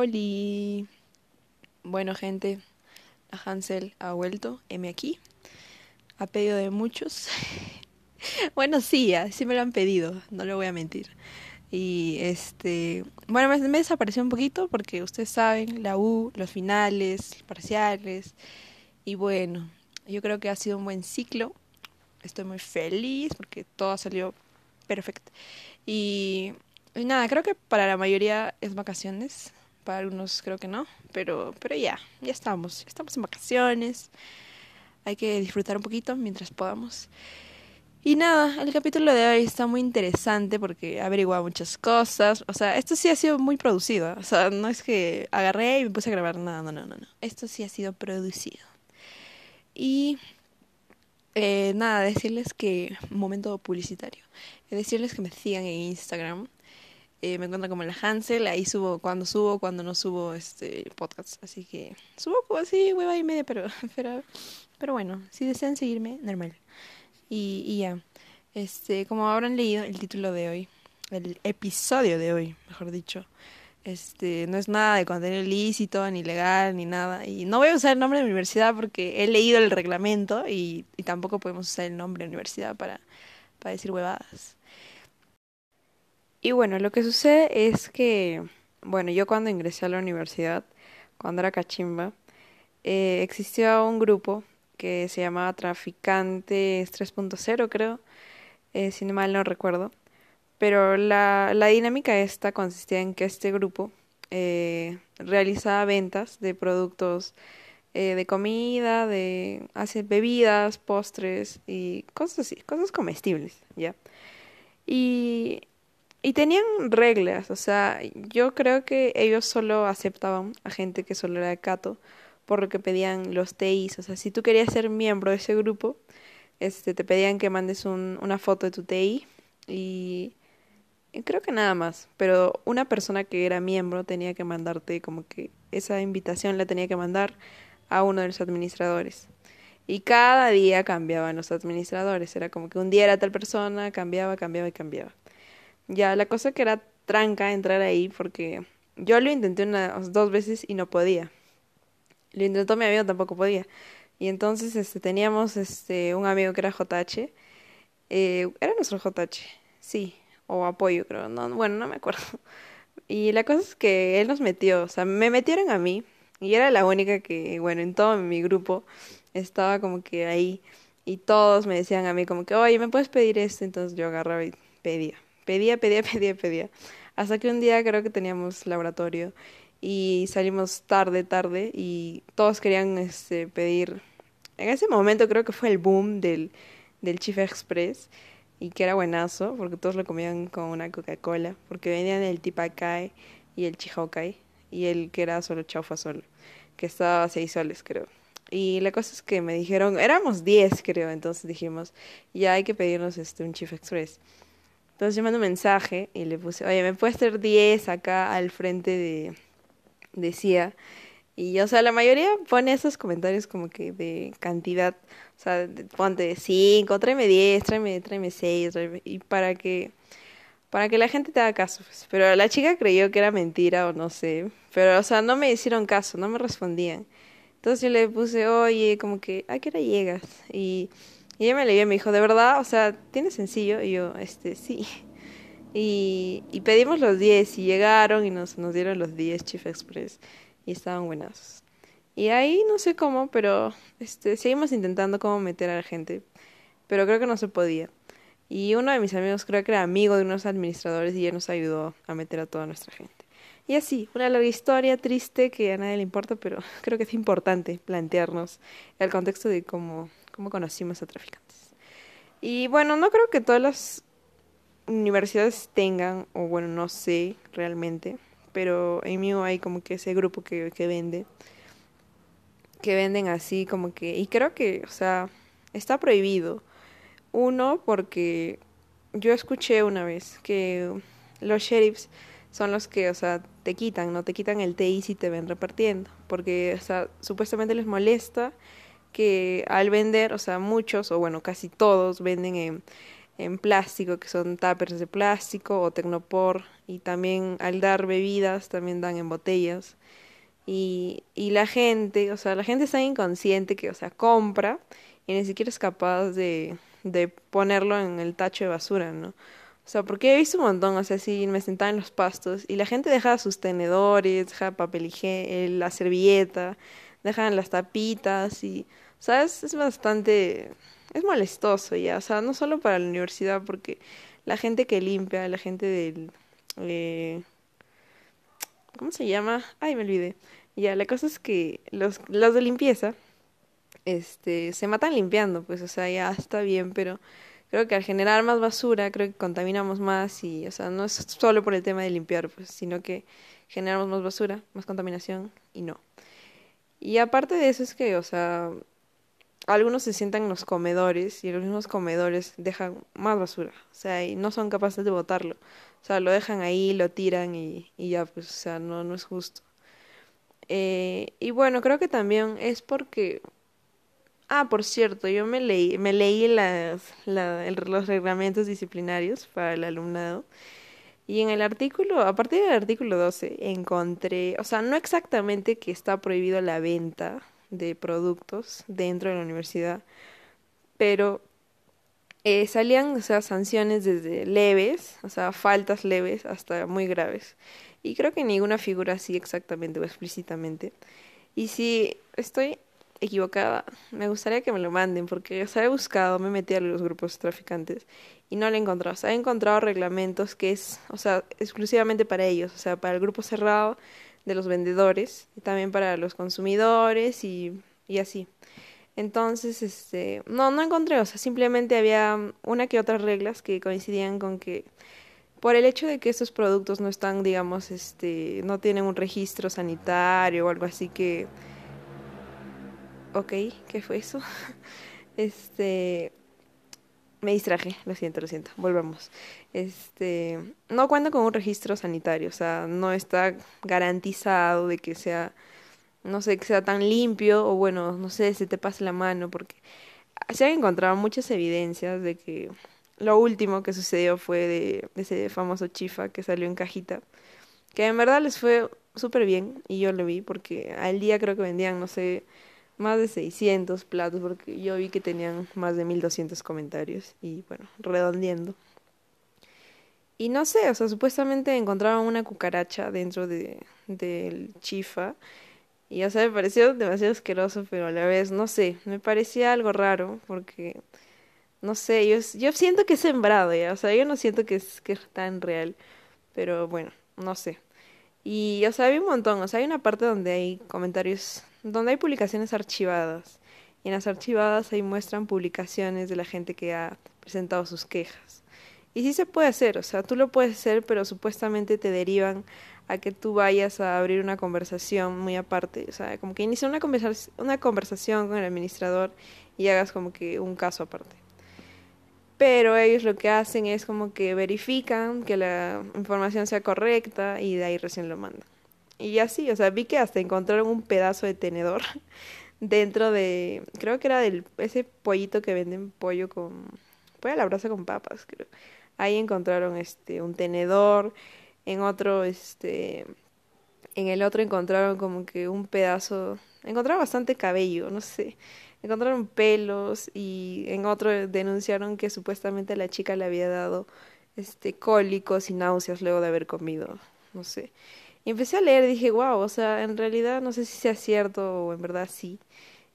Oli. Bueno, gente, la Hansel ha vuelto, M aquí. Ha pedido de muchos. bueno, sí, sí me lo han pedido, no le voy a mentir. Y este, bueno, me, me desapareció un poquito porque ustedes saben, la U, los finales, parciales. Y bueno, yo creo que ha sido un buen ciclo. Estoy muy feliz porque todo ha salido perfecto. Y, y nada, creo que para la mayoría es vacaciones para algunos creo que no, pero, pero ya, ya estamos, estamos en vacaciones, hay que disfrutar un poquito mientras podamos. Y nada, el capítulo de hoy está muy interesante porque averiguado muchas cosas. O sea, esto sí ha sido muy producido. O sea, no es que agarré y me puse a grabar nada, no, no, no, no. Esto sí ha sido producido. Y eh, nada, decirles que, momento publicitario, decirles que me sigan en Instagram eh, me encuentro como la Hansel, ahí subo cuando subo, cuando no subo este podcast. Así que subo así, hueva y media, pero, pero, pero bueno, si desean seguirme, normal. Y, y ya, este, como habrán leído el título de hoy, el episodio de hoy, mejor dicho, este, no es nada de contenido ilícito, ni legal, ni nada. Y no voy a usar el nombre de universidad porque he leído el reglamento y, y tampoco podemos usar el nombre de universidad para, para decir huevadas. Y bueno, lo que sucede es que, bueno, yo cuando ingresé a la universidad, cuando era cachimba, eh, existía un grupo que se llamaba Traficantes 3.0, creo, eh, si no mal no recuerdo. Pero la, la dinámica esta consistía en que este grupo eh, realizaba ventas de productos eh, de comida, de hace bebidas, postres y cosas así, cosas comestibles, ¿ya? Y y tenían reglas, o sea, yo creo que ellos solo aceptaban a gente que solo era de Cato, por lo que pedían los TIs, o sea, si tú querías ser miembro de ese grupo, este, te pedían que mandes un, una foto de tu TI y, creo que nada más, pero una persona que era miembro tenía que mandarte como que esa invitación la tenía que mandar a uno de los administradores. Y cada día cambiaban los administradores, era como que un día era tal persona, cambiaba, cambiaba y cambiaba. Ya, la cosa que era tranca entrar ahí porque yo lo intenté unas dos veces y no podía. Lo intentó mi amigo, tampoco podía. Y entonces este, teníamos este, un amigo que era JH. Eh, era nuestro JH, sí, o apoyo creo, no, bueno, no me acuerdo. Y la cosa es que él nos metió, o sea, me metieron a mí y era la única que, bueno, en todo mi grupo estaba como que ahí y todos me decían a mí como que, oye, ¿me puedes pedir esto? Entonces yo agarraba y pedía. Pedía, pedía, pedía, pedía. Hasta que un día creo que teníamos laboratorio y salimos tarde, tarde y todos querían este, pedir. En ese momento creo que fue el boom del, del Chief Express y que era buenazo porque todos lo comían con una Coca-Cola porque venían el Tipacay y el Chihokai y el que era solo chaufa solo, que estaba a seis soles creo. Y la cosa es que me dijeron, éramos diez creo, entonces dijimos, ya hay que pedirnos este un Chief Express. Entonces yo mando un mensaje y le puse, oye, ¿me puedes hacer 10 acá al frente de, de CIA? Y, o sea, la mayoría pone esos comentarios como que de cantidad, o sea, ponte de 5, tráeme 10, tráeme, tráeme 6, y para que, para que la gente te haga caso. Pues. Pero la chica creyó que era mentira o no sé, pero, o sea, no me hicieron caso, no me respondían. Entonces yo le puse, oye, como que, ¿a qué hora llegas? Y y ella me leía y me dijo, ¿de verdad? O sea, ¿tiene sencillo? Y yo, este, sí. Y, y pedimos los 10 y llegaron y nos, nos dieron los 10 Chief Express y estaban buenos. Y ahí no sé cómo, pero este, seguimos intentando cómo meter a la gente, pero creo que no se podía. Y uno de mis amigos creo que era amigo de unos administradores y ya nos ayudó a meter a toda nuestra gente. Y así, una larga historia triste que a nadie le importa, pero creo que es importante plantearnos el contexto de cómo cómo conocimos a traficantes. Y bueno, no creo que todas las universidades tengan, o bueno, no sé realmente, pero en mí hay como que ese grupo que, que vende, que venden así como que, y creo que, o sea, está prohibido. Uno, porque yo escuché una vez que los sheriffs son los que, o sea, te quitan, no te quitan el TI si te ven repartiendo, porque, o sea, supuestamente les molesta que al vender, o sea, muchos, o bueno, casi todos venden en, en plástico, que son tuppers de plástico o tecnopor, y también al dar bebidas también dan en botellas. Y, y la gente, o sea, la gente está inconsciente que, o sea, compra y ni siquiera es capaz de, de ponerlo en el tacho de basura, ¿no? O sea, porque he visto un montón, o sea, si me sentaba en los pastos y la gente dejaba sus tenedores, dejaba papel higiénico, la servilleta, dejan las tapitas y, ¿sabes? Es bastante, es molestoso ya, o sea, no solo para la universidad, porque la gente que limpia, la gente del, eh, ¿cómo se llama? Ay, me olvidé. Ya, la cosa es que los, los de limpieza, este, se matan limpiando, pues, o sea, ya está bien, pero creo que al generar más basura, creo que contaminamos más y, o sea, no es solo por el tema de limpiar, pues, sino que generamos más basura, más contaminación y no. Y aparte de eso es que, o sea, algunos se sientan en los comedores y los mismos comedores dejan más basura, o sea, y no son capaces de botarlo. O sea, lo dejan ahí, lo tiran y, y ya, pues, o sea, no, no es justo. Eh, y bueno, creo que también es porque... Ah, por cierto, yo me leí, me leí las, la, los reglamentos disciplinarios para el alumnado. Y en el artículo, a partir del artículo 12, encontré, o sea, no exactamente que está prohibido la venta de productos dentro de la universidad, pero eh, salían, o sea, sanciones desde leves, o sea, faltas leves hasta muy graves. Y creo que ninguna figura así exactamente o explícitamente. Y si estoy equivocada, me gustaría que me lo manden, porque sea, he buscado, me metí a los grupos traficantes y no lo he encontrado. O sea, he encontrado reglamentos que es, o sea, exclusivamente para ellos, o sea, para el grupo cerrado de los vendedores y también para los consumidores y, y así. Entonces, este, no, no encontré, o sea, simplemente había una que otras reglas que coincidían con que por el hecho de que estos productos no están, digamos, este, no tienen un registro sanitario o algo así que, ok, ¿qué fue eso? Este, me distraje, lo siento, lo siento, volvamos. Este, no cuenta con un registro sanitario, o sea, no está garantizado de que sea no sé, que sea tan limpio o bueno, no sé, se te pase la mano porque se han encontrado muchas evidencias de que lo último que sucedió fue de, ese famoso chifa que salió en cajita, que en verdad les fue súper bien y yo lo vi porque al día creo que vendían, no sé, más de 600 platos porque yo vi que tenían más de 1200 comentarios y bueno, redondeando. Y no sé, o sea, supuestamente encontraban una cucaracha dentro de del chifa y o sea, me pareció demasiado asqueroso, pero a la vez, no sé, me parecía algo raro, porque, no sé, yo, yo siento que es sembrado ya, o sea, yo no siento que es, que tan real, pero bueno, no sé. Y, o sea, hay un montón, o sea, hay una parte donde hay comentarios, donde hay publicaciones archivadas, y en las archivadas ahí muestran publicaciones de la gente que ha presentado sus quejas. Y sí se puede hacer, o sea, tú lo puedes hacer, pero supuestamente te derivan a que tú vayas a abrir una conversación muy aparte, o sea, como que inicia una, una conversación con el administrador y hagas como que un caso aparte. Pero ellos lo que hacen es como que verifican que la información sea correcta y de ahí recién lo mandan. Y así, o sea, vi que hasta encontraron un pedazo de tenedor dentro de, creo que era del ese pollito que venden pollo con pollo a la brasa con papas, creo. Ahí encontraron este un tenedor en otro, este, en el otro encontraron como que un pedazo, encontraron bastante cabello, no sé, encontraron pelos y en otro denunciaron que supuestamente la chica le había dado este cólicos y náuseas luego de haber comido, no sé. Y empecé a leer y dije, wow, o sea, en realidad no sé si sea cierto o en verdad sí.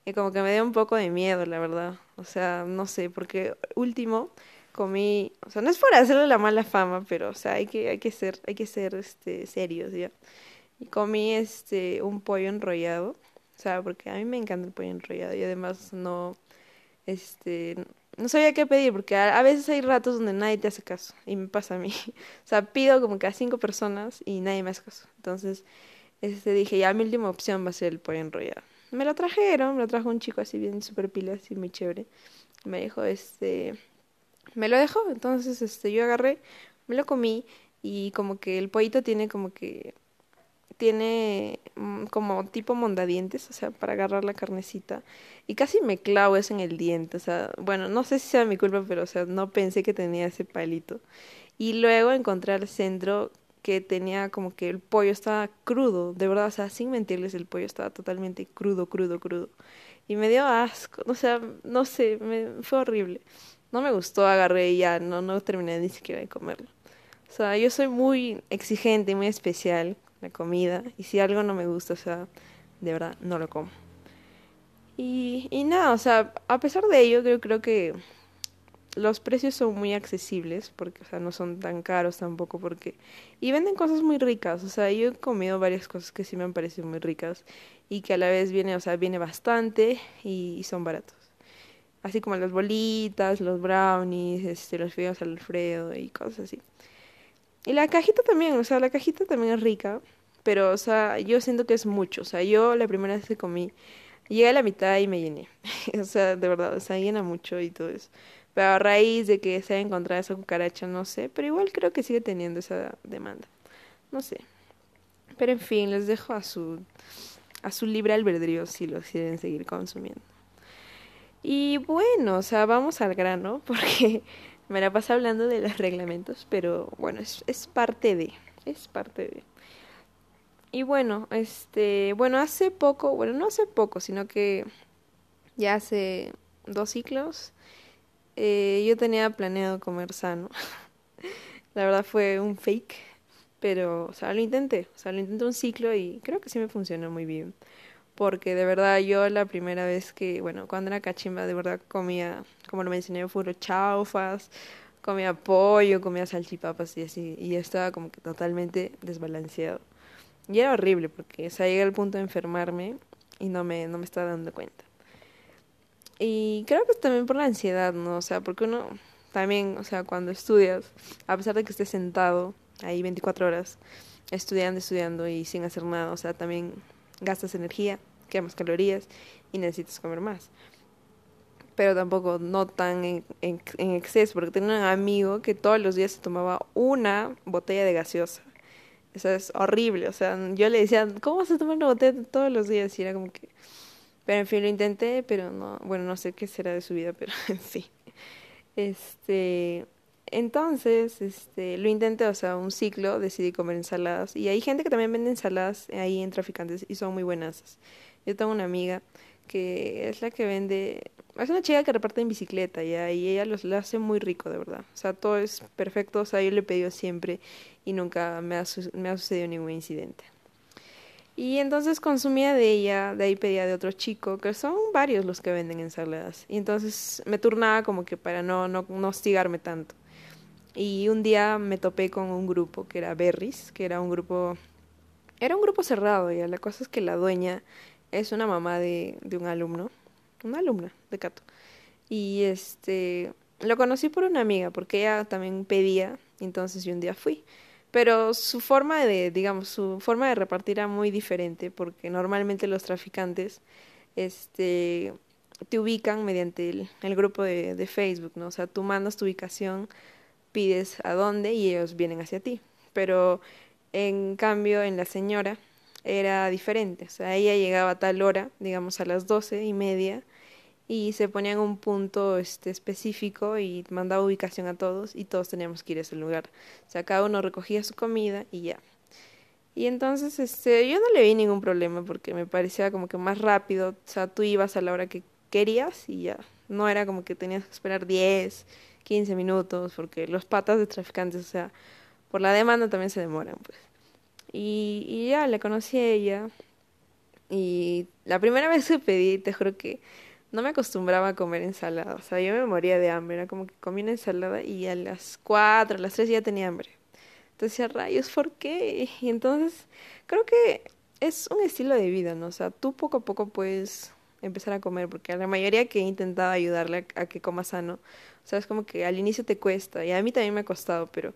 Y como que me dio un poco de miedo, la verdad. O sea, no sé, porque último, comí, o sea, no es por hacerle la mala fama, pero o sea, hay que hay que ser hay que ser este serios, ¿ya? Y comí este un pollo enrollado, o sea, porque a mí me encanta el pollo enrollado y además no este no sabía qué pedir porque a, veces hay ratos donde nadie te hace caso y me pasa a mí. O sea, pido como que a cinco personas y nadie me hace caso. Entonces, este dije, ya mi última opción va a ser el pollo enrollado. Me lo trajeron, me lo trajo un chico así bien super pila, así muy chévere. Me dijo, este, me lo dejó, entonces este yo agarré, me lo comí y como que el pollito tiene como que tiene mm, como tipo mondadientes, o sea, para agarrar la carnecita. Y casi me clavo eso en el diente, o sea, bueno, no sé si sea mi culpa, pero o sea, no pensé que tenía ese palito. Y luego encontré al centro que tenía como que el pollo estaba crudo, de verdad, o sea, sin mentirles, el pollo estaba totalmente crudo, crudo, crudo. Y me dio asco, o sea, no sé, me, fue horrible. No me gustó, agarré y ya, no, no terminé ni siquiera de comerlo. O sea, yo soy muy exigente, muy especial la comida. Y si algo no me gusta, o sea, de verdad, no lo como. Y, y nada, o sea, a pesar de ello, yo creo que los precios son muy accesibles, porque, o sea, no son tan caros tampoco, porque... Y venden cosas muy ricas, o sea, yo he comido varias cosas que sí me han parecido muy ricas y que a la vez viene, o sea, viene bastante y, son baratos. Así como las bolitas, los brownies, este, los fideos Alfredo y cosas así. Y la cajita también, o sea, la cajita también es rica, pero, o sea, yo siento que es mucho. O sea, yo la primera vez que comí, llegué a la mitad y me llené. o sea, de verdad, o sea, llena mucho y todo eso. Pero a raíz de que se haya encontrado esa cucaracha, no sé, pero igual creo que sigue teniendo esa demanda. No sé. Pero en fin, les dejo a su, a su libre albedrío si lo quieren seguir consumiendo. Y bueno, o sea, vamos al grano, porque me la paso hablando de los reglamentos, pero bueno, es, es parte de, es parte de. Y bueno, este, bueno, hace poco, bueno, no hace poco, sino que ya hace dos ciclos, eh, yo tenía planeado comer sano. la verdad fue un fake, pero, o sea, lo intenté, o sea, lo intenté un ciclo y creo que sí me funcionó muy bien porque de verdad yo la primera vez que, bueno, cuando era cachimba, de verdad comía, como lo mencioné, fueron chaufas, comía pollo, comía salchipapas y así, y estaba como que totalmente desbalanceado. Y era horrible porque, o sea, llegué al punto de enfermarme y no me, no me estaba dando cuenta. Y creo que también por la ansiedad, ¿no? O sea, porque uno también, o sea, cuando estudias, a pesar de que estés sentado ahí 24 horas, estudiando, estudiando y sin hacer nada, o sea, también gastas energía, quemas calorías y necesitas comer más. Pero tampoco no tan en, en, exceso, porque tenía un amigo que todos los días se tomaba una botella de gaseosa. Eso es horrible, o sea, yo le decía, ¿cómo se toma una botella todos los días? Y era como que... Pero en fin, lo intenté, pero no, bueno, no sé qué será de su vida, pero en fin. Este, entonces, este, lo intenté, o sea, un ciclo, decidí comer ensaladas. Y hay gente que también vende ensaladas ahí en traficantes y son muy buenas. Yo tengo una amiga que es la que vende, es una chica que reparte en bicicleta y ahí ella los, lo hace muy rico, de verdad. O sea, todo es perfecto, o sea, yo le he pedido siempre y nunca me ha, me ha sucedido ningún incidente. Y entonces consumía de ella, de ahí pedía de otro chico, que son varios los que venden ensaladas. Y entonces me turnaba como que para no, no, no hostigarme tanto. Y un día me topé con un grupo que era Berries, que era un grupo... Era un grupo cerrado, ya. La cosa es que la dueña es una mamá de, de un alumno, una alumna de Cato. Y este... Lo conocí por una amiga, porque ella también pedía, entonces yo un día fui. Pero su forma de, digamos, su forma de repartir era muy diferente, porque normalmente los traficantes, este, te ubican mediante el, grupo de, de Facebook, ¿no? O sea, tú mandas tu ubicación pides a dónde y ellos vienen hacia ti. Pero en cambio en la señora era diferente. O sea, ella llegaba a tal hora, digamos a las doce y media, y se ponía en un punto este, específico y mandaba ubicación a todos y todos teníamos que ir a ese lugar. O sea, cada uno recogía su comida y ya. Y entonces este, yo no le vi ningún problema porque me parecía como que más rápido. O sea, tú ibas a la hora que querías y ya. No era como que tenías que esperar 10 15 minutos, porque los patas de traficantes, o sea, por la demanda también se demoran, pues. Y, y ya, le conocí a ella. Y la primera vez que pedí, te juro que no me acostumbraba a comer ensalada. O sea, yo me moría de hambre. Era como que comí una ensalada y a las 4, a las 3 ya tenía hambre. Entonces rayos, ¿por qué? Y entonces creo que es un estilo de vida, ¿no? O sea, tú poco a poco puedes empezar a comer, porque a la mayoría que he intentado ayudarle a, a que coma sano, o sea, es como que al inicio te cuesta y a mí también me ha costado, pero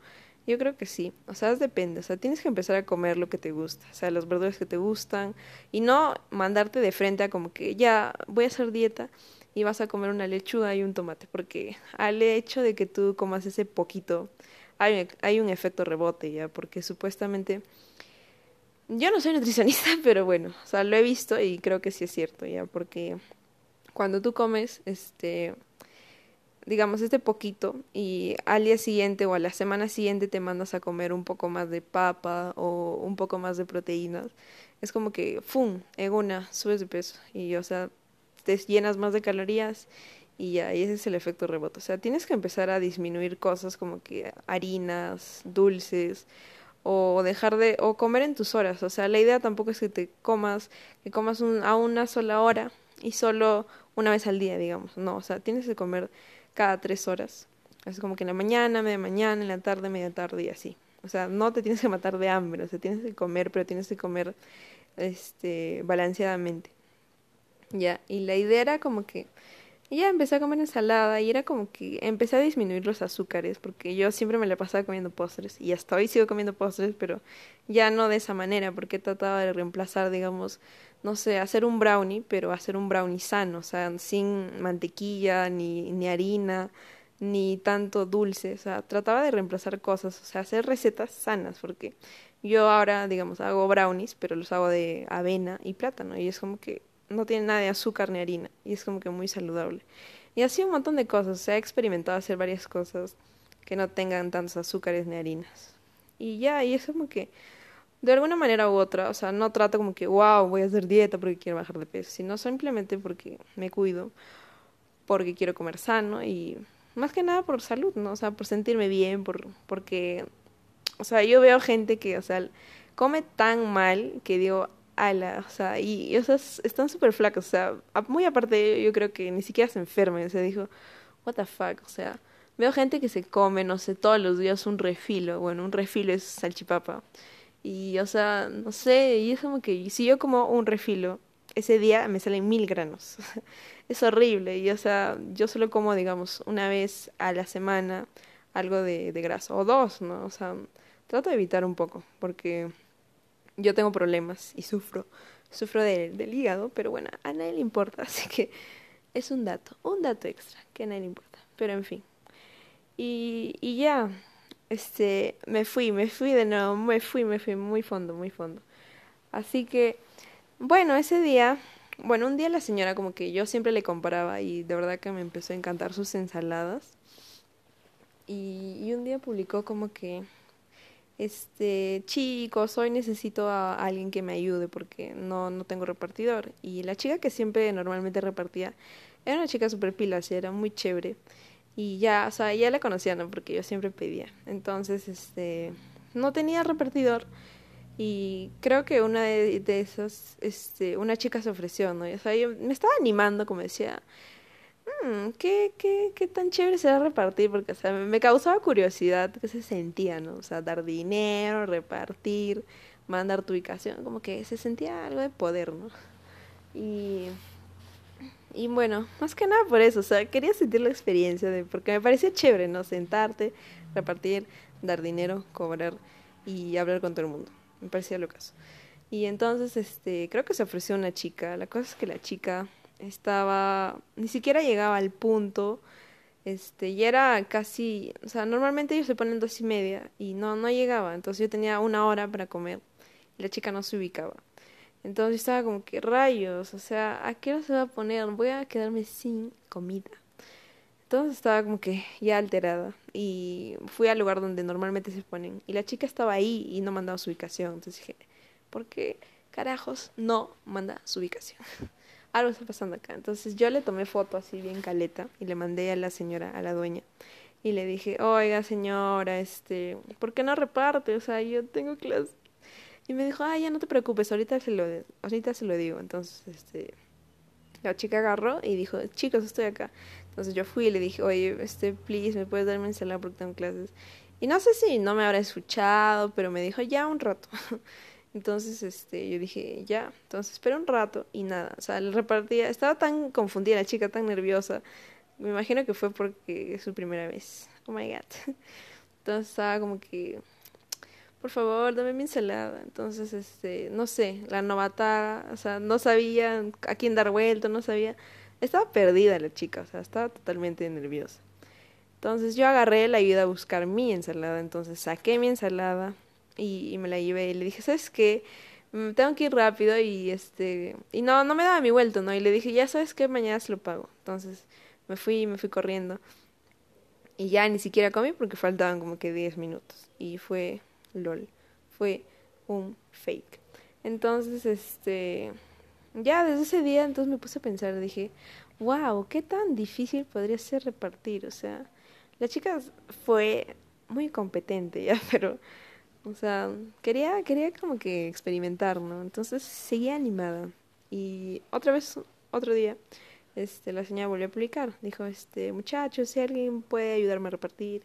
yo creo que sí. O sea, depende. O sea, tienes que empezar a comer lo que te gusta. O sea, los verduras que te gustan y no mandarte de frente a como que ya voy a hacer dieta y vas a comer una lechuga y un tomate, porque al hecho de que tú comas ese poquito, hay, hay un efecto rebote ya, porque supuestamente Yo no soy nutricionista, pero bueno, o sea, lo he visto y creo que sí es cierto, ya, porque cuando tú comes, este, digamos, este poquito y al día siguiente o a la semana siguiente te mandas a comer un poco más de papa o un poco más de proteínas, es como que, ¡fum!, en una, subes de peso y, o sea, te llenas más de calorías y ya, y ese es el efecto rebote. O sea, tienes que empezar a disminuir cosas como que harinas, dulces, o dejar de, o comer en tus horas. O sea, la idea tampoco es que te comas, que comas un, a una sola hora y solo una vez al día, digamos. No, o sea, tienes que comer cada tres horas. Es como que en la mañana, media mañana, en la tarde, media tarde y así. O sea, no te tienes que matar de hambre, o sea, tienes que comer, pero tienes que comer este balanceadamente. Ya, y la idea era como que ya empecé a comer ensalada y era como que empecé a disminuir los azúcares porque yo siempre me la pasaba comiendo postres y hasta hoy sigo comiendo postres, pero ya no de esa manera porque trataba de reemplazar, digamos, no sé, hacer un brownie, pero hacer un brownie sano, o sea, sin mantequilla, ni, ni harina, ni tanto dulce, o sea, trataba de reemplazar cosas, o sea, hacer recetas sanas porque yo ahora, digamos, hago brownies, pero los hago de avena y plátano y es como que no tiene nada de azúcar ni harina y es como que muy saludable. Y así un montón de cosas, se ha experimentado hacer varias cosas que no tengan tantos azúcares ni harinas. Y ya, y es como que de alguna manera u otra, o sea, no trato como que, wow, voy a hacer dieta porque quiero bajar de peso, sino simplemente porque me cuido, porque quiero comer sano y más que nada por salud, ¿no? O sea, por sentirme bien, por, porque, o sea, yo veo gente que, o sea, come tan mal que digo, ala, o sea, y, o sea, están súper flacos, o sea, muy aparte de yo creo que ni siquiera se enfermen, o sea, dijo, what the fuck, o sea, veo gente que se come, no sé, todos los días un refilo, bueno, un refilo es salchipapa, y, o sea, no sé, y es como que si yo como un refilo, ese día me salen mil granos, es horrible, y, o sea, yo solo como, digamos, una vez a la semana algo de, de grasa, o dos, ¿no? O sea, trato de evitar un poco, porque yo tengo problemas y sufro, sufro del hígado, pero bueno, a nadie le importa, así que es un dato, un dato extra que a nadie le importa, pero en fin. Y, y ya, este, me fui, me fui de nuevo, me fui, me fui muy fondo, muy fondo. Así que, bueno, ese día, bueno, un día la señora como que yo siempre le comparaba y de verdad que me empezó a encantar sus ensaladas. Y, y un día publicó como que este, chicos, hoy necesito a alguien que me ayude porque no, no tengo repartidor. Y la chica que siempre normalmente repartía era una chica super pila, era muy chévere. Y ya, o sea, ya la conocía, ¿no? Porque yo siempre pedía. Entonces, este, no tenía repartidor. Y creo que una de, esas, este, una chica se ofreció, ¿no? o sea, yo me estaba animando, como decía, Mm, ¿qué, qué, qué tan chévere será repartir? Porque, o sea, me causaba curiosidad qué se sentía, ¿no? O sea, dar dinero, repartir, mandar tu ubicación, como que se sentía algo de poder, ¿no? Y, y bueno, más que nada por eso, o sea, quería sentir la experiencia de, porque me parecía chévere, ¿no? Sentarte, repartir, dar dinero, cobrar y hablar con todo el mundo. Me parecía lo caso. Y entonces, este, creo que se ofreció una chica. La cosa es que la chica estaba, ni siquiera llegaba al punto, este, y era casi, o sea, normalmente ellos se ponen dos y media y no, no llegaba, entonces yo tenía una hora para comer y la chica no se ubicaba. Entonces estaba como que rayos, o sea, ¿a qué hora se va a poner? Voy a quedarme sin comida. Entonces estaba como que ya alterada y fui al lugar donde normalmente se ponen y la chica estaba ahí y no mandaba su ubicación. Entonces dije, ¿por qué carajos no manda su ubicación? algo está pasando acá. Entonces yo le tomé foto así bien caleta y le mandé a la señora, a la dueña. Y le dije, oiga señora, este, ¿por qué no reparte? O sea, yo tengo clase. Y me dijo, ah, ya no te preocupes, ahorita se lo, ahorita se lo digo. Entonces, este, la chica agarró y dijo, chicos, estoy acá. Entonces yo fui y le dije, oye, este, please, ¿me puedes darme ensalada porque tengo clases? Y no sé si no me habrá escuchado, pero me dijo, ya un rato. Entonces, este, yo dije, ya, entonces esperé un rato y nada, o sea, le repartía, estaba tan confundida la chica, tan nerviosa, me imagino que fue porque es su primera vez, oh my god, entonces estaba como que, por favor, dame mi ensalada, entonces, este, no sé, la novata, o sea, no sabía a quién dar vuelto, no sabía, estaba perdida la chica, o sea, estaba totalmente nerviosa. Entonces yo agarré la ayuda a buscar mi ensalada, entonces saqué mi ensalada, y, me la llevé y le dije, ¿sabes qué? mm, tengo que ir rápido y este y no no me daba mi vuelto no y le dije ya sabes qué mañana se lo pago entonces me fui me fui corriendo. Y ya ni siquiera comí porque faltaban como que 10 minutos. Y fue lol fue un fake entonces este ya desde ese día entonces me puse a pensar dije wow qué tan difícil podría ser repartir o sea la chica fue muy competente ya pero o sea, quería, quería como que experimentar, ¿no? Entonces seguía animada. Y otra vez, otro día, este, la señora volvió a publicar. Dijo, este, muchachos, si alguien puede ayudarme a repartir,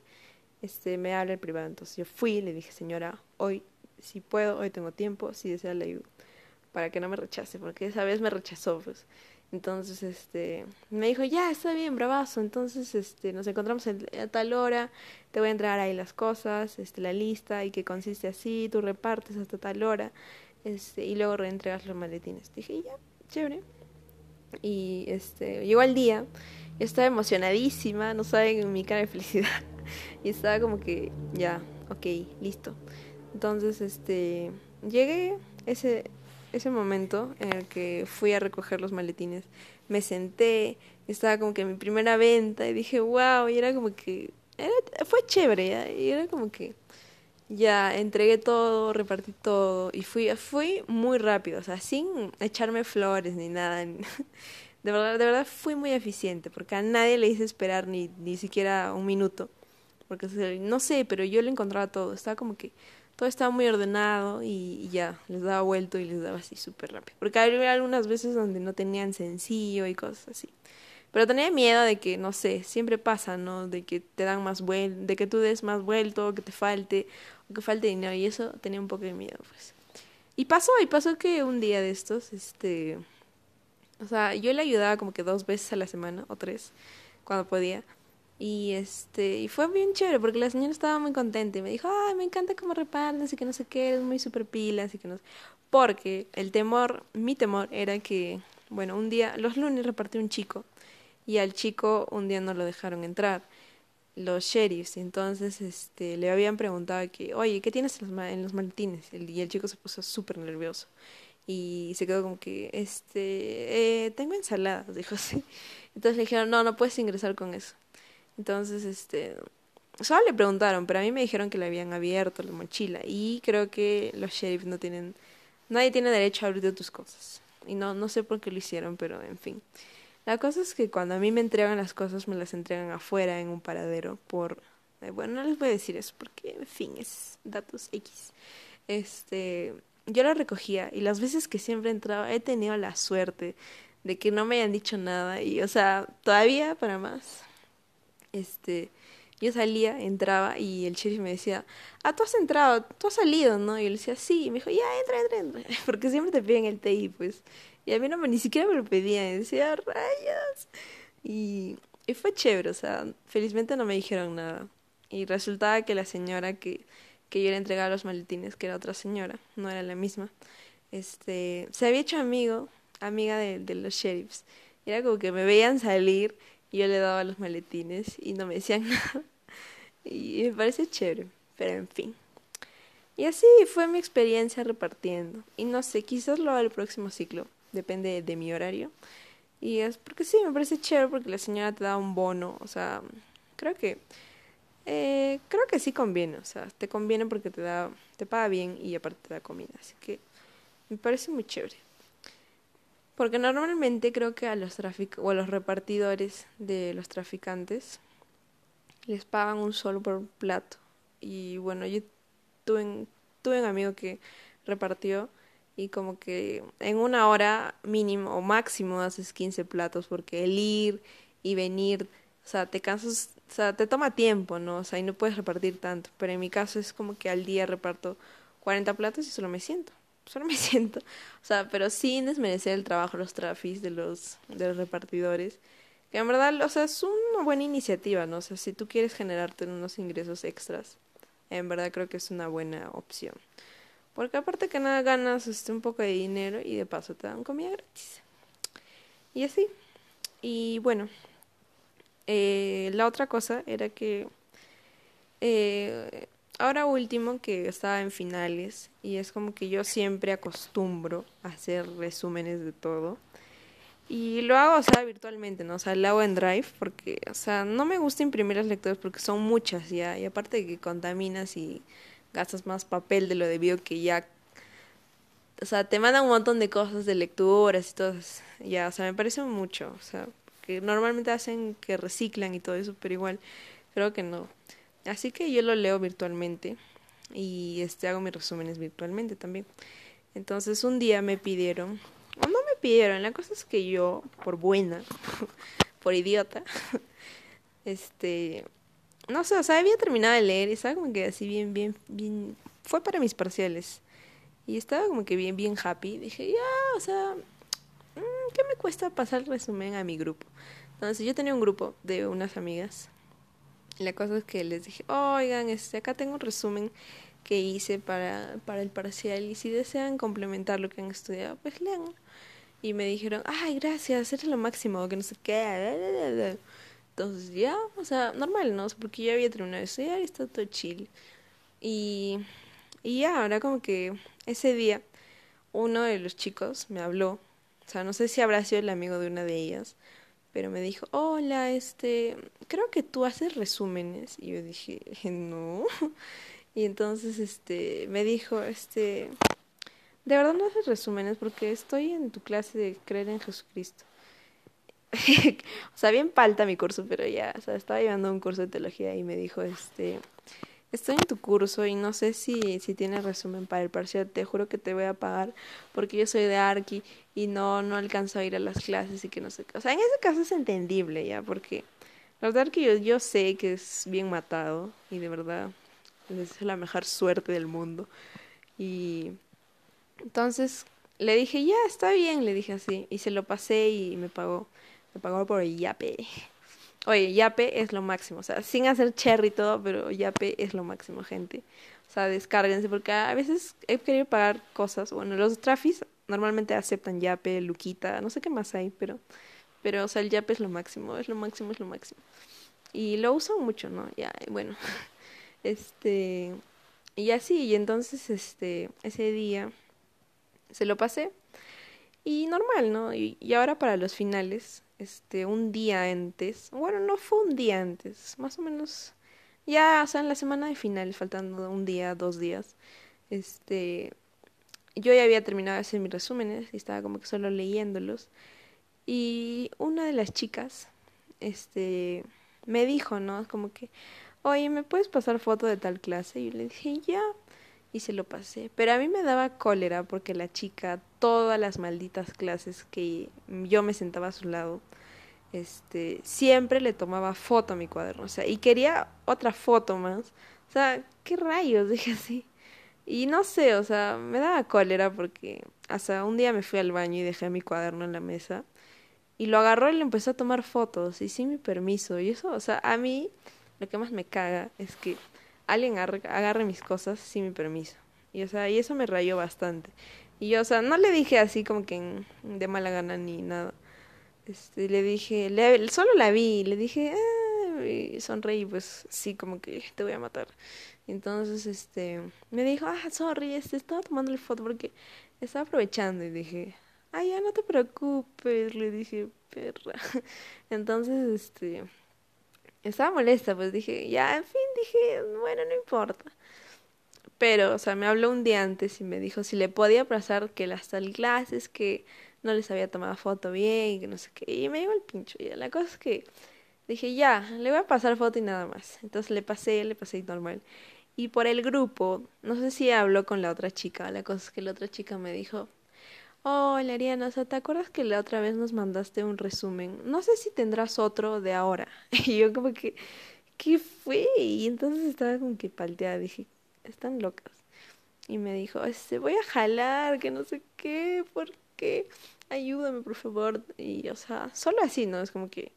este, me habla el privado. Entonces yo fui le dije, señora, hoy si puedo, hoy tengo tiempo, si desea la ayuda. Para que no me rechace, porque esa vez me rechazó, pues. Entonces, este, me dijo, ya, está bien, bravazo. Entonces, este, nos encontramos a tal hora, te voy a entregar ahí las cosas, este, la lista, y que consiste así, tú repartes hasta tal hora, este, y luego reentregas los maletines. Dije, ya, chévere. Y, este, llegó el día, yo estaba emocionadísima, no saben mi cara de felicidad. Y estaba como que, ya, ok, listo. Entonces, este, llegué ese, ese momento en el que fui a recoger los maletines, me senté, estaba como que mi primera venta y dije, wow, y era como que, fue chévere, y era como que ya entregué todo, repartí todo y fui, fui muy rápido, o sea, sin echarme flores ni nada. De verdad, de verdad fui muy eficiente, porque a nadie le hice esperar ni, ni siquiera un minuto. Porque no sé, pero yo le encontraba todo. Estaba como que todo estaba muy ordenado y, ya, les daba vuelto y les daba así súper rápido. Porque había algunas veces donde no tenían sencillo y cosas así. Pero tenía miedo de que, no sé, siempre pasa, ¿no? De que te dan más vuelto, de que tú des más vuelto, que te falte, o que falte dinero. Y eso tenía un poco de miedo, pues. Y pasó, y pasó que un día de estos, este... O sea, yo le ayudaba como que dos veces a la semana, o tres, cuando podía. Y este, y fue bien chévere porque la señora estaba muy contenta y me dijo, ay, me encanta cómo repartes y que no sé qué, eres muy super pilas y que no sé. Porque el temor, mi temor era que, bueno, un día, los lunes repartí un chico y al chico un día no lo dejaron entrar los sheriffs. Entonces, este, le habían preguntado que, oye, ¿qué tienes en los, en los maletines? Y el chico se puso súper nervioso y se quedó como que, este, eh, tengo ensaladas, dijo así. Entonces le dijeron, no, no puedes ingresar con eso. Entonces, este, solo le preguntaron, pero a mí me dijeron que le habían abierto la mochila y creo que los sheriffs no tienen, nadie tiene derecho a abrir tus cosas. Y no, no sé por qué lo hicieron, pero en fin. La cosa es que cuando a mí me entregan las cosas, me las entregan afuera en un paradero por... Eh, bueno, no les voy a decir eso porque, en fin, es datos X. Este, yo la recogía y las veces que siempre entraba he tenido la suerte de que no me hayan dicho nada y, o sea, todavía para más, este, yo salía, entraba y el sheriff me decía, ah, tú has entrado, tú has salido, ¿no? Y yo le decía, sí, y me dijo, ya, entra, entra, entra, porque siempre te piden el TI, pues, y a mí no me, ni siquiera me lo pedían, decía, rayas, y, y fue chévere, o sea, felizmente no me dijeron nada, y resultaba que la señora que, que yo le entregaba los maletines, que era otra señora, no era la misma, este, se había hecho amigo, amiga de, de los sheriffs, era como que me veían salir, yo le daba los maletines y no me decían nada. Y me parece chévere, pero en fin. Y así fue mi experiencia repartiendo. Y no sé, quizás lo haga el próximo ciclo, depende de mi horario. Y es porque sí, me parece chévere porque la señora te da un bono, o sea, creo que eh, creo que sí conviene, o sea, te conviene porque te da te paga bien y aparte te da comida, así que me parece muy chévere. Porque normalmente creo que a los trafic o a los repartidores de los traficantes les pagan un solo por plato. Y bueno, yo tuve, tuve un amigo que repartió y como que en una hora mínimo o máximo haces 15 platos porque el ir y venir, o sea, te cansas, o sea, te toma tiempo, ¿no? O sea, y no puedes repartir tanto. Pero en mi caso es como que al día reparto 40 platos y solo me siento solo me siento, o sea, pero sin desmerecer el trabajo, los trafis de los, de los repartidores, que en verdad, o sea, es una buena iniciativa, ¿no? O sea, si tú quieres generarte unos ingresos extras, en verdad creo que es una buena opción. Porque aparte que nada ganas este, un poco de dinero y de paso te dan comida gratis. Y así. Y bueno, eh, la otra cosa era que eh, ahora último que estaba en finales y es como que yo siempre acostumbro a hacer resúmenes de todo. Y lo hago, o sea, virtualmente, ¿no? O sea, lo hago en Drive porque, o sea, no me gusta imprimir las lecturas porque son muchas ya. Y aparte de que contaminas y gastas más papel de lo debido que ya... O sea, te mandan un montón de cosas de lecturas y todo. Ya, o sea, me parece mucho. O sea, que normalmente hacen que reciclan y todo eso, pero igual creo que no. Así que yo lo leo virtualmente y este hago mis resúmenes virtualmente también. Entonces un día me pidieron, o no me pidieron, la cosa es que yo, por buena, por idiota, este, no sé, o sea, había terminado de leer y estaba como que así bien, bien, bien, fue para mis parciales. Y estaba como que bien, bien happy. Dije, ya, o sea, mm, ¿qué me cuesta pasar el resumen a mi grupo? Entonces yo tenía un grupo de unas amigas la cosa es que les dije, oigan, este, acá tengo un resumen que hice para, para el parcial y si desean complementar lo que han estudiado, pues lean. Y me dijeron, ay, gracias, eres lo máximo, que no sé qué. Entonces ya, o sea, normal, ¿no? Porque ya había terminado de estudiar y está todo chill. Y, y ya, ahora como que ese día uno de los chicos me habló, o sea, no sé si habrá sido el amigo de una de ellas, pero me dijo, hola, este, creo que tú haces resúmenes. Y yo dije, no. Y entonces, este, me dijo, este, de verdad no haces resúmenes porque estoy en tu clase de creer en Jesucristo. o sea, bien falta mi curso, pero ya, o sea, estaba llevando un curso de teología y me dijo, este, estoy en tu curso y no sé si, si tienes resumen para el parcial, te juro que te voy a pagar porque yo soy de Arqui y no, no alcanzo a ir a las clases y que no sé qué. O sea, en ese caso es entendible ya, porque la verdad que yo, yo sé que es bien matado y de verdad es la mejor suerte del mundo. Y entonces le dije, ya, está bien, le dije así. Y se lo pasé y me pagó. Me pagó por el yape. Oye, Yape es lo máximo, o sea, sin hacer cherry y todo, pero Yape es lo máximo, gente. O sea, descárguense, porque a veces he querido pagar cosas. Bueno, los trafis normalmente aceptan Yape, Luquita, no sé qué más hay, pero, pero, o sea, el Yape es lo máximo, es lo máximo, es lo máximo. Y lo uso mucho, ¿no? Ya, bueno, este, y así, y entonces, este, ese día se lo pasé. Y normal, ¿no? Y, y ahora para los finales, este, un día antes, bueno, no fue un día antes, más o menos, ya, o sea, en la semana de final, faltando un día, dos días, este, yo ya había terminado de hacer mis resúmenes y estaba como que solo leyéndolos. Y una de las chicas, este, me dijo, ¿no? Como que, oye, ¿me puedes pasar foto de tal clase? Y yo le dije, ya y se lo pasé. Pero a mí me daba cólera porque la chica, todas las malditas clases que yo me sentaba a su lado, este, siempre le tomaba foto a mi cuaderno, o sea, y quería otra foto más. O sea, ¿qué rayos? Dije así. Y no sé, o sea, me daba cólera porque hasta un día me fui al baño y dejé mi cuaderno en la mesa y lo agarró y le empezó a tomar fotos y sin mi permiso. Y eso, o sea, a mí lo que más me caga es que alguien agarre mis cosas sin mi permiso. Y, o sea, y eso me rayó bastante. Y yo, o sea, no le dije así como que de mala gana ni nada. Este, le dije, le, solo la vi, le dije, ah", y sonreí, pues sí, como que te voy a matar. Entonces, este, me dijo, ah, sorry, este, estaba tomando el foto porque estaba aprovechando. Y dije, ah, ya no te preocupes, le dije, perra. Entonces, este, estaba molesta, pues dije, ya, en fin, dije, bueno, no importa. Pero, o sea, me habló un día antes y me dijo si le podía pasar que las tal clases, que no les había tomado foto bien, que no sé qué. Y me dio el pincho. Y la cosa es que dije, ya, le voy a pasar foto y nada más. Entonces le pasé, le pasé normal. Y por el grupo, no sé si habló con la otra chica. La cosa es que la otra chica me dijo, Hola Ariana, o sea, ¿te acuerdas que la otra vez nos mandaste un resumen? No sé si tendrás otro de ahora. Y yo como que, ¿qué fue? Y entonces estaba como que palteada, dije, están locas. Y me dijo, este, voy a jalar, que no sé qué, ¿por qué? Ayúdame, por favor. Y, o sea, solo así, ¿no? Es como que,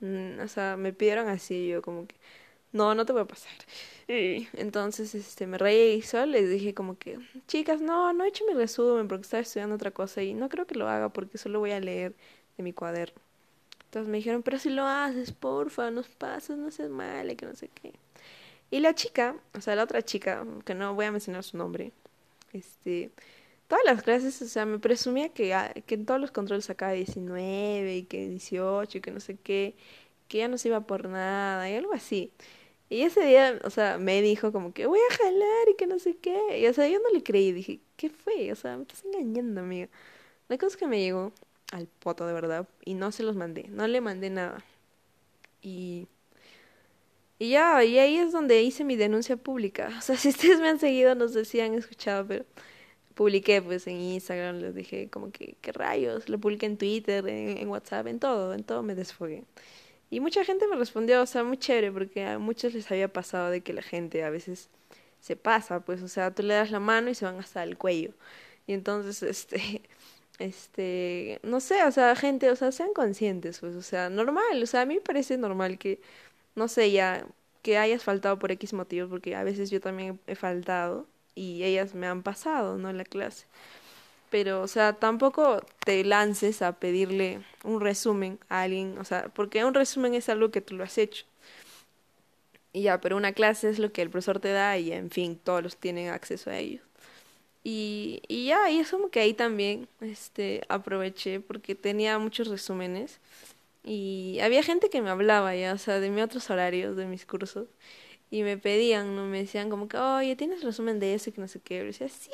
mm, o sea, me pidieron así, yo como que, no, no te voy a pasar. Y entonces este, me reí y solo les dije como que, chicas, no, no he hecho mi resumen porque estaba estudiando otra cosa y no creo que lo haga porque solo voy a leer de mi cuaderno. Entonces me dijeron, pero si lo haces, porfa, nos pasas, no seas mal, que no sé qué. Y la chica, o sea, la otra chica, que no voy a mencionar su nombre, este, todas las clases, o sea, me presumía que, ah, que en todos los controles sacaba 19 y que 18 y que no sé qué, que ya no se iba por nada y algo así. Y ese día, o sea, me dijo como que voy a jalar y que no sé qué. Y o sea, yo no le creí, dije, ¿qué fue? O sea, me estás engañando, amiga. La cosa que me llegó al poto de verdad y no se los mandé, no le mandé nada. Y y ya, y ahí es donde hice mi denuncia pública. O sea, si ustedes me han seguido, no sé si han escuchado, pero publiqué pues en Instagram, les dije como que, ¿qué rayos? Lo publiqué en Twitter, en, WhatsApp, en todo, en todo me desfogué. Y mucha gente me respondió, o sea, muy chévere, porque a muchos les había pasado de que la gente a veces se pasa, pues, o sea, tú le das la mano y se van hasta el cuello. Y entonces, este, este, no sé, o sea, gente, o sea, sean conscientes, pues, o sea, normal, o sea, a mí me parece normal que no sé, ya que hayas faltado por X motivos, porque a veces yo también he faltado y ellas me han pasado, ¿no? En la clase. Pero, o sea, tampoco te lances a pedirle un resumen a alguien, o sea, porque un resumen es algo que tú lo has hecho. Y ya, pero una clase es lo que el profesor te da y, en fin, todos los tienen acceso a ello. Y, y ya, y es como que ahí también este, aproveché porque tenía muchos resúmenes y había gente que me hablaba ya, o sea, de mis otros horarios, de mis cursos. Y me pedían, ¿no? Me decían como que, oye, ¿tienes resumen de eso? que no sé qué. Y decía, sí.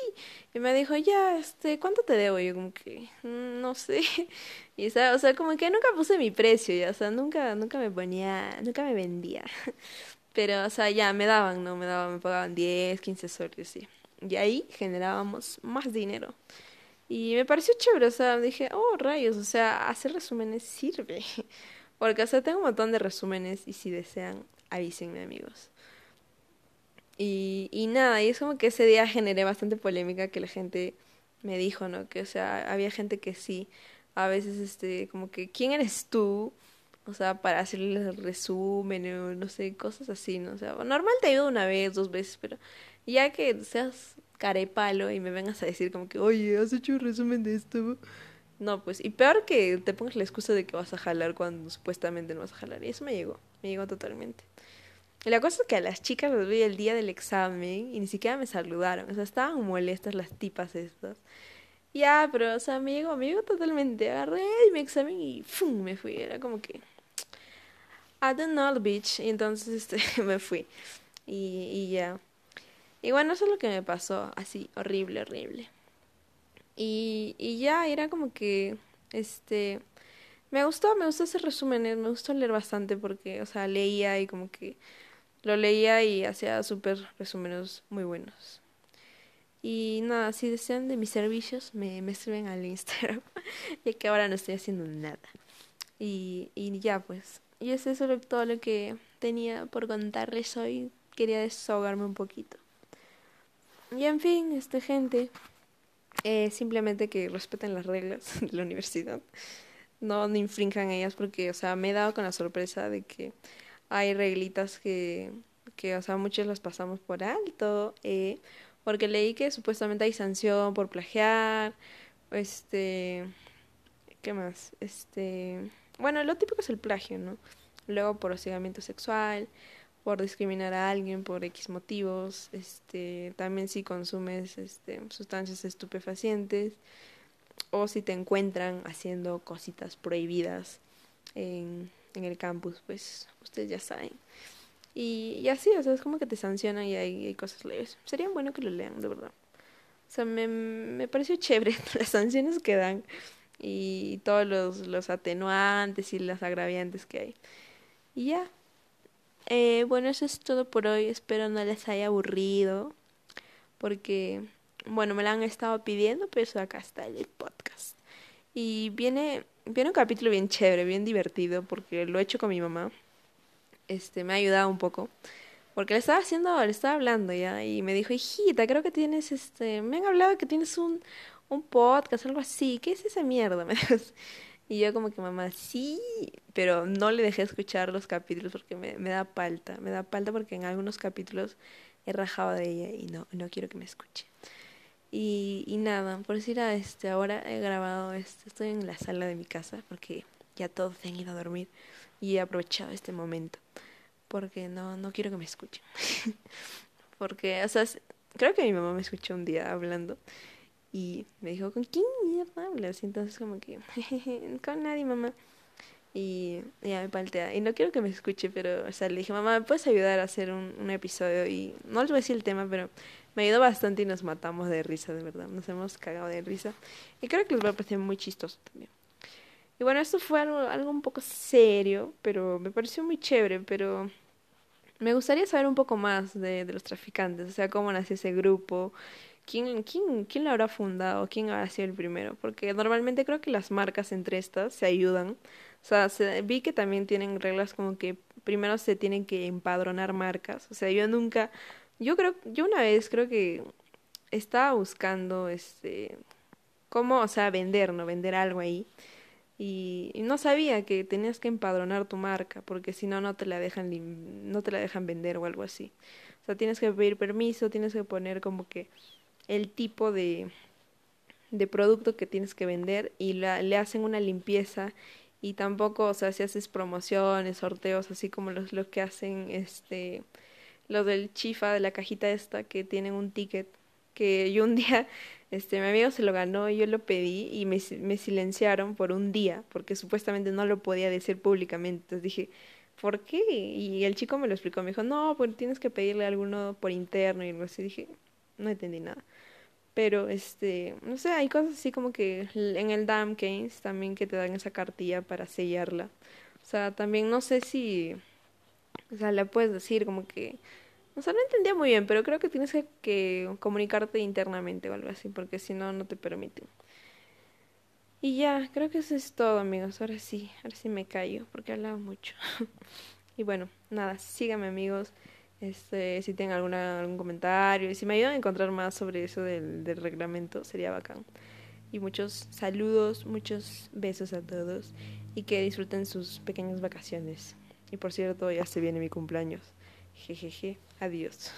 Y me dijo, ya, este, ¿cuánto te debo? Y yo como que, mm, no sé. Y, o sea, o sea, como que nunca puse mi precio, ya, o sea, nunca, nunca me ponía, nunca me vendía. Pero, o sea, ya, me daban, ¿no? Me daban, me pagaban 10, 15 soles, sí. Y ahí generábamos más dinero. Y me pareció chévere, o sea, dije, oh, rayos, o sea, hacer resúmenes sirve. Porque, o sea, tengo un montón de resúmenes y si desean, avísenme, amigos. Y, y nada, y es como que ese día generé bastante polémica que la gente me dijo, ¿no? Que, o sea, había gente que sí, a veces, este, como que, ¿quién eres tú? O sea, para hacerle el resumen o no sé, cosas así, ¿no? O sea, normal te ayudo una vez, dos veces, pero ya que seas palo y me vengas a decir como que, oye, has hecho un resumen de esto. No, pues, y peor que te pongas la excusa de que vas a jalar cuando supuestamente no vas a jalar. Y eso me llegó, me llegó totalmente. Y la cosa es que a las chicas les vi el día del examen y ni siquiera me saludaron. O sea, estaban molestas las tipas estas. Ya, pero, o sea, me llegó, me llegó totalmente. Agarré mi examen y ¡fum! me fui. Era como que. I don't know, bitch. Y entonces este, me fui. Y, y ya. Y bueno, eso es lo que me pasó, así, horrible, horrible. Y, y ya era como que, este, me gustó, me gustó hacer resúmenes, me gustó leer bastante porque, o sea, leía y como que lo leía y hacía súper resúmenes muy buenos. Y nada, si desean de mis servicios, me, me al Instagram, ya que ahora no estoy haciendo nada. Y, y ya pues, y eso es todo lo que tenía por contarles hoy. Quería desahogarme un poquito. Y en fin, este gente, eh, simplemente que respeten las reglas de la universidad. No, no infrinjan ellas porque, o sea, me he dado con la sorpresa de que hay reglitas que, que o sea, muchos las pasamos por alto. Eh, porque leí que supuestamente hay sanción por plagiar, este, ¿qué más? Este, bueno, lo típico es el plagio, ¿no? Luego por hostigamiento sexual, por discriminar a alguien por X motivos, este, también si consumes este, sustancias estupefacientes o si te encuentran haciendo cositas prohibidas en, en el campus, pues ustedes ya saben. Y, y, así, o sea, es como que te sancionan y hay, cosas leves. Sería bueno que lo lean, de verdad. O sea, me, me pareció chévere las sanciones que dan y todos los, los atenuantes y las agraviantes que hay. Y ya, eh, bueno, eso es todo por hoy. Espero no les haya aburrido. Porque, bueno, me lo han estado pidiendo, pero acá está el podcast. Y viene, viene un capítulo bien chévere, bien divertido, porque lo he hecho con mi mamá. Este, me ha ayudado un poco. Porque le estaba haciendo, le estaba hablando ya, y me dijo, hijita, creo que tienes este, me han hablado que tienes un, un podcast, algo así, ¿qué es esa mierda? Y yo como que mamá, sí, pero no le dejé escuchar los capítulos porque me, me da palta, me da palta porque en algunos capítulos he rajado de ella y no, no quiero que me escuche. Y, y nada, por decir a este, ahora he grabado, este, estoy en la sala de mi casa porque ya todos se han ido a dormir y he aprovechado este momento porque no, no quiero que me escuchen. porque, o sea, creo que mi mamá me escuchó un día hablando y me dijo, ¿con quién mierda hablas? Y entonces como que, con nadie, mamá. Y ya me paltea. Y no quiero que me escuche, pero, o sea, le dije, mamá, ¿me puedes ayudar a hacer un, un episodio? Y no les voy a decir el tema, pero me ayudó bastante y nos matamos de risa, de verdad. Nos hemos cagado de risa. Y creo que les va a parecer muy chistoso también. Y bueno, esto fue algo, algo un poco serio, pero me pareció muy chévere, pero me gustaría saber un poco más de, de los traficantes, o sea, cómo nació ese grupo, quién, quién, quién lo habrá fundado, quién habrá sido el primero, porque normalmente creo que las marcas entre estas se ayudan. O sea, se, vi que también tienen reglas como que primero se tienen que empadronar marcas. O sea, yo nunca, yo creo, yo una vez creo que estaba buscando este, cómo, o sea, vender, ¿no? Vender algo ahí y, no sabía que tenías que empadronar tu marca porque si no no te la dejan no te la dejan vender o algo así o sea tienes que pedir permiso tienes que poner como que el tipo de de producto que tienes que vender y la, le hacen una limpieza y tampoco o sea si haces promociones sorteos así como los los que hacen este los del chifa de la cajita esta que tienen un ticket que yo un día este, mi amigo se lo ganó y yo lo pedí y me, me silenciaron por un día porque supuestamente no lo podía decir públicamente. Entonces dije, ¿por qué? Y el chico me lo explicó, me dijo, no, pues tienes que pedirle alguno por interno y algo así. Dije, no entendí nada. Pero, este, no sé, hay cosas así como que en el Dam Case también que te dan esa cartilla para sellarla. O sea, también no sé si, o sea, le puedes decir como que o sea, no entendía muy bien, pero creo que tienes que, comunicarte internamente o algo así, porque si no, no te permiten. Y ya, creo que eso es todo, amigos. Ahora sí, ahora sí me callo, porque he hablado mucho. y bueno, nada, síganme, amigos. Este, si tienen alguna, algún comentario y si me ayudan a encontrar más sobre eso del, del reglamento, sería bacán. Y muchos saludos, muchos besos a todos y que disfruten sus pequeñas vacaciones. Y por cierto, ya se viene mi cumpleaños. Jejeje, adiós.